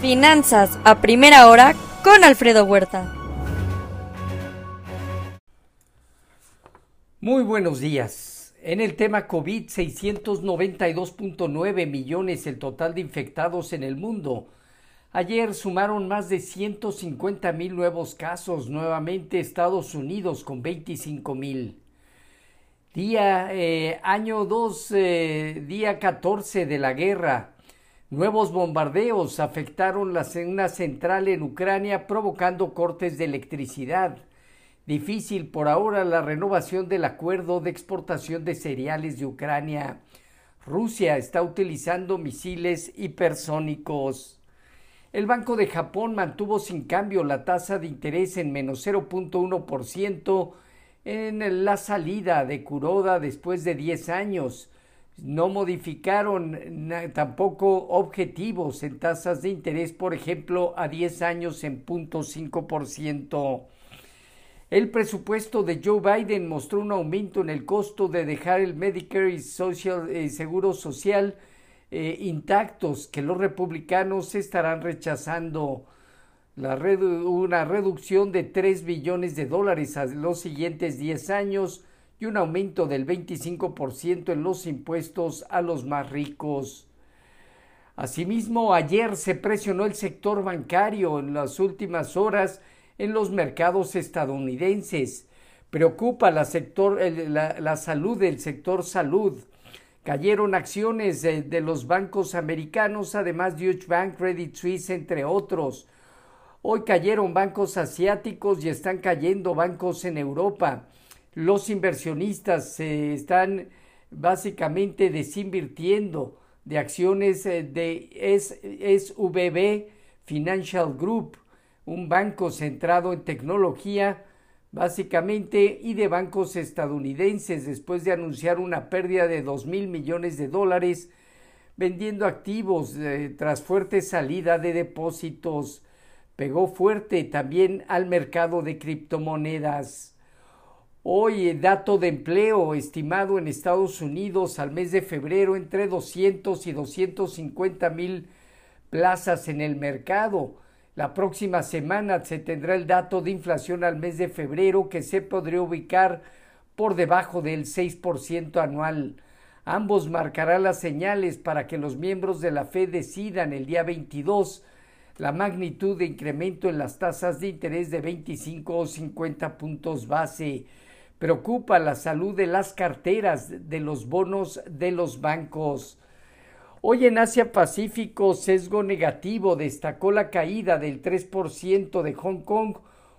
Finanzas a primera hora con Alfredo Huerta. Muy buenos días. En el tema COVID, 692.9 millones el total de infectados en el mundo. Ayer sumaron más de 150 mil nuevos casos, nuevamente Estados Unidos con 25 mil. Día, eh, año 2, eh, día 14 de la guerra. Nuevos bombardeos afectaron la, una central en Ucrania provocando cortes de electricidad. Difícil por ahora la renovación del acuerdo de exportación de cereales de Ucrania. Rusia está utilizando misiles hipersónicos. El Banco de Japón mantuvo sin cambio la tasa de interés en menos 0.1% en la salida de Kuroda después de 10 años no modificaron tampoco objetivos en tasas de interés, por ejemplo, a 10 años en 0.5%. El presupuesto de Joe Biden mostró un aumento en el costo de dejar el Medicare y Social, eh, Seguro Social eh, intactos que los republicanos estarán rechazando la una reducción de 3 billones de dólares a los siguientes 10 años y un aumento del 25% en los impuestos a los más ricos. Asimismo, ayer se presionó el sector bancario en las últimas horas en los mercados estadounidenses. Preocupa la, salud del sector salud. Cayeron acciones de, de, los bancos americanos, además de Deutsche Bank, Credit Suisse, entre otros. Hoy cayeron bancos asiáticos y están cayendo bancos en Europa los inversionistas se están básicamente desinvirtiendo de acciones eh, de SVB Financial Group, un banco centrado en tecnología, básicamente, y de bancos estadounidenses, después de anunciar una pérdida de dos mil millones de dólares vendiendo activos eh, tras fuerte salida de depósitos. Pegó fuerte también al mercado de criptomonedas. Hoy el dato de empleo estimado en Estados Unidos al mes de febrero entre 200 y 250 mil plazas en el mercado. La próxima semana se tendrá el dato de inflación al mes de febrero que se podría ubicar por debajo del 6% anual. Ambos marcarán las señales para que los miembros de la Fed decidan el día 22 la magnitud de incremento en las tasas de interés de 25 o 50 puntos base. Preocupa la salud de las carteras de los bonos de los bancos. Hoy en Asia Pacífico, sesgo negativo destacó la caída del 3% de Hong Kong,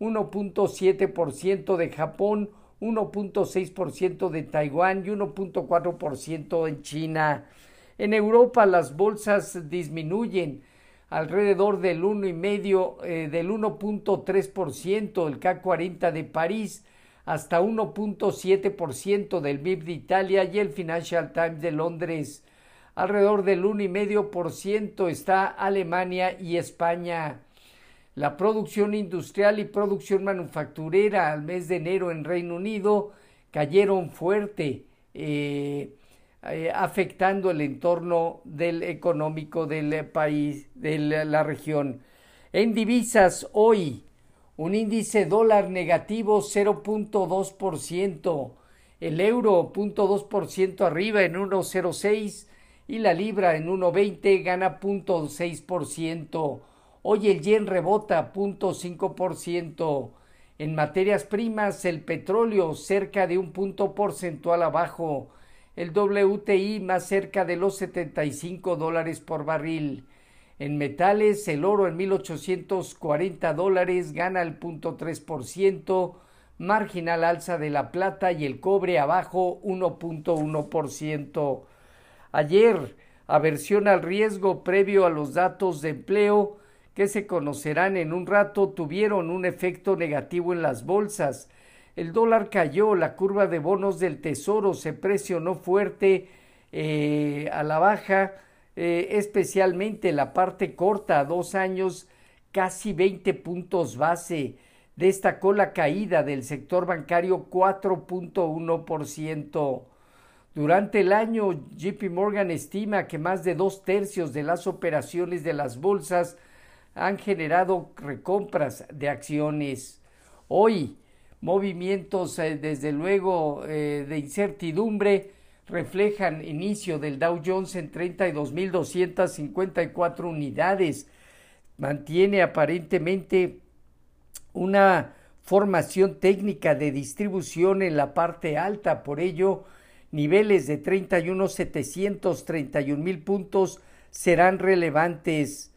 1.7% de Japón, 1.6% de Taiwán y 1.4% en China. En Europa las bolsas disminuyen alrededor del 1,5 eh, del 1.3%, el K40 de París hasta 1.7% del PIB de Italia y el Financial Times de Londres. Alrededor del 1,5% está Alemania y España. La producción industrial y producción manufacturera al mes de enero en Reino Unido cayeron fuerte, eh, eh, afectando el entorno del económico del país, de la región. En divisas, hoy un índice dólar negativo 0.2%, el euro 0.2% arriba en 1.06 y la libra en 1.20 gana 0.6%. Hoy el yen rebota 0.5%. En materias primas, el petróleo cerca de un punto porcentual abajo, el WTI más cerca de los 75 dólares por barril. En metales, el oro en 1840 dólares gana el punto ciento, marginal alza de la plata y el cobre abajo 1.1%. Ayer, aversión al riesgo previo a los datos de empleo que se conocerán en un rato tuvieron un efecto negativo en las bolsas. El dólar cayó, la curva de bonos del tesoro se presionó fuerte eh, a la baja, eh, especialmente la parte corta dos años, casi 20 puntos base. Destacó la caída del sector bancario 4.1%. Durante el año, JP Morgan estima que más de dos tercios de las operaciones de las bolsas han generado recompras de acciones. Hoy, movimientos eh, desde luego eh, de incertidumbre reflejan inicio del Dow Jones en 32.254 unidades. Mantiene aparentemente una formación técnica de distribución en la parte alta, por ello niveles de 31.731 mil puntos serán relevantes.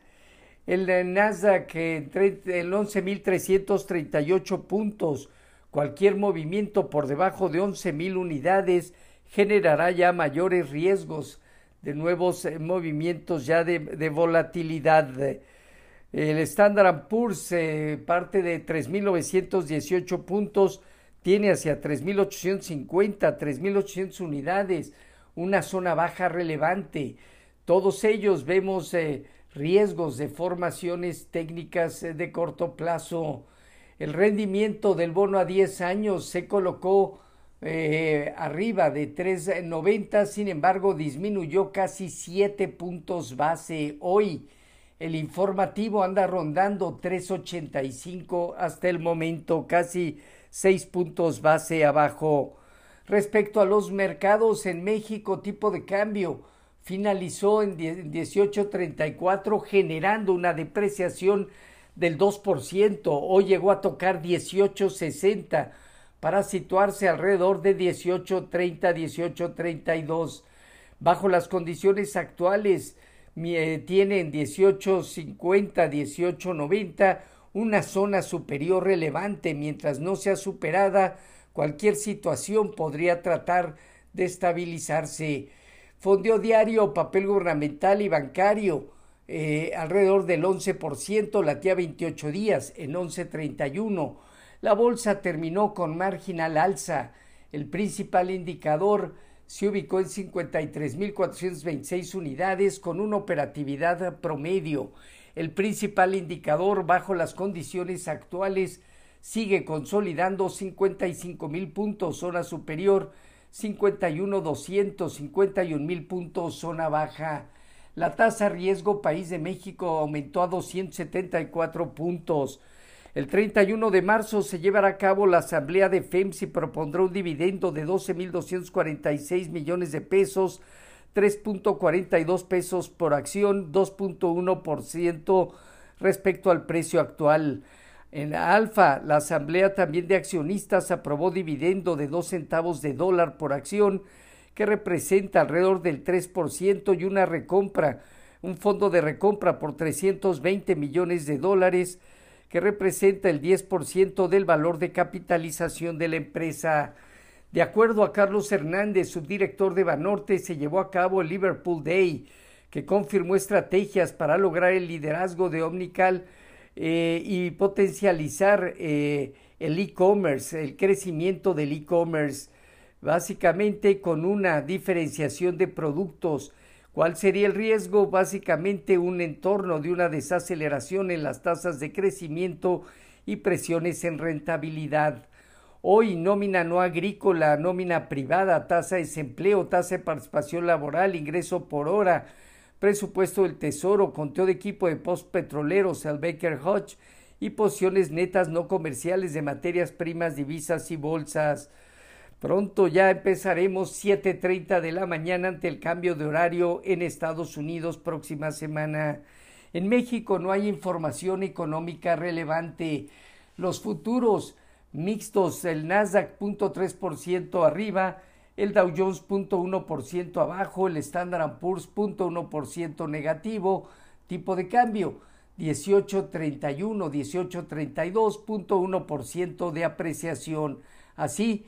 El Nasdaq entre el 11.338 puntos, cualquier movimiento por debajo de 11.000 unidades generará ya mayores riesgos de nuevos eh, movimientos ya de, volatilidad. El Standard Poor's eh, parte de 3.918 puntos, tiene hacia 3.850, 3.800 unidades, una zona baja relevante. Todos ellos vemos eh, riesgos de formaciones técnicas de corto plazo. El rendimiento del bono a 10 años se colocó arriba de 3.90, sin embargo disminuyó casi 7 puntos base hoy el informativo anda rondando 3.85 hasta el momento, casi 6 puntos base abajo. Respecto a los mercados en México, tipo de cambio finalizó en 18.34 generando una depreciación del 2%. Hoy llegó a tocar 18.60 para situarse alrededor de 18.30, 18.32. Bajo las condiciones actuales, tiene en 1850, 1890 una zona superior relevante. Mientras no sea superada, cualquier situación podría tratar de estabilizarse. Fondeo diario, papel gubernamental y bancario, eh, alrededor del 11%, latía 28 días en 11.31. La bolsa terminó con marginal alza. El principal indicador se ubicó en 53.426 unidades con una operatividad promedio. El principal indicador bajo las condiciones actuales sigue consolidando 55.000 puntos zona superior, 51.251 mil puntos zona baja. La tasa riesgo país de México aumentó a 274 puntos. El 31 de marzo se llevará a cabo la asamblea de FEMS y propondrá un dividendo de 12.246 millones de pesos, 3.42 pesos por acción, 2.1% respecto al precio actual. En Alfa, la asamblea también de accionistas aprobó dividendo de 2 centavos de dólar por acción, que representa alrededor del 3% y una recompra, un fondo de recompra por 320 millones de dólares que representa el 10% del valor de capitalización de la empresa. De acuerdo a Carlos Hernández, subdirector de Banorte, se llevó a cabo el Liverpool Day, que confirmó estrategias para lograr el liderazgo de Omnical eh, y potencializar eh, el e-commerce, el crecimiento del e-commerce, básicamente con una diferenciación de productos ¿Cuál sería el riesgo? Básicamente un entorno de una desaceleración en las tasas de crecimiento y presiones en rentabilidad. Hoy nómina no agrícola, nómina privada, tasa de desempleo, tasa de participación laboral, ingreso por hora, presupuesto del Tesoro, conteo de equipo de postpetroleros, el Baker Hodge y posiciones netas no comerciales de materias primas, divisas y bolsas. Pronto ya empezaremos 7.30 de la mañana ante el cambio de horario en Estados Unidos próxima semana. En México no hay información económica relevante. Los futuros mixtos, el Nasdaq 0.3% arriba, el Dow Jones 0.1% abajo, el Standard Poor's 0.1% negativo, tipo de cambio 18.31, 18.32.1% de apreciación. Así,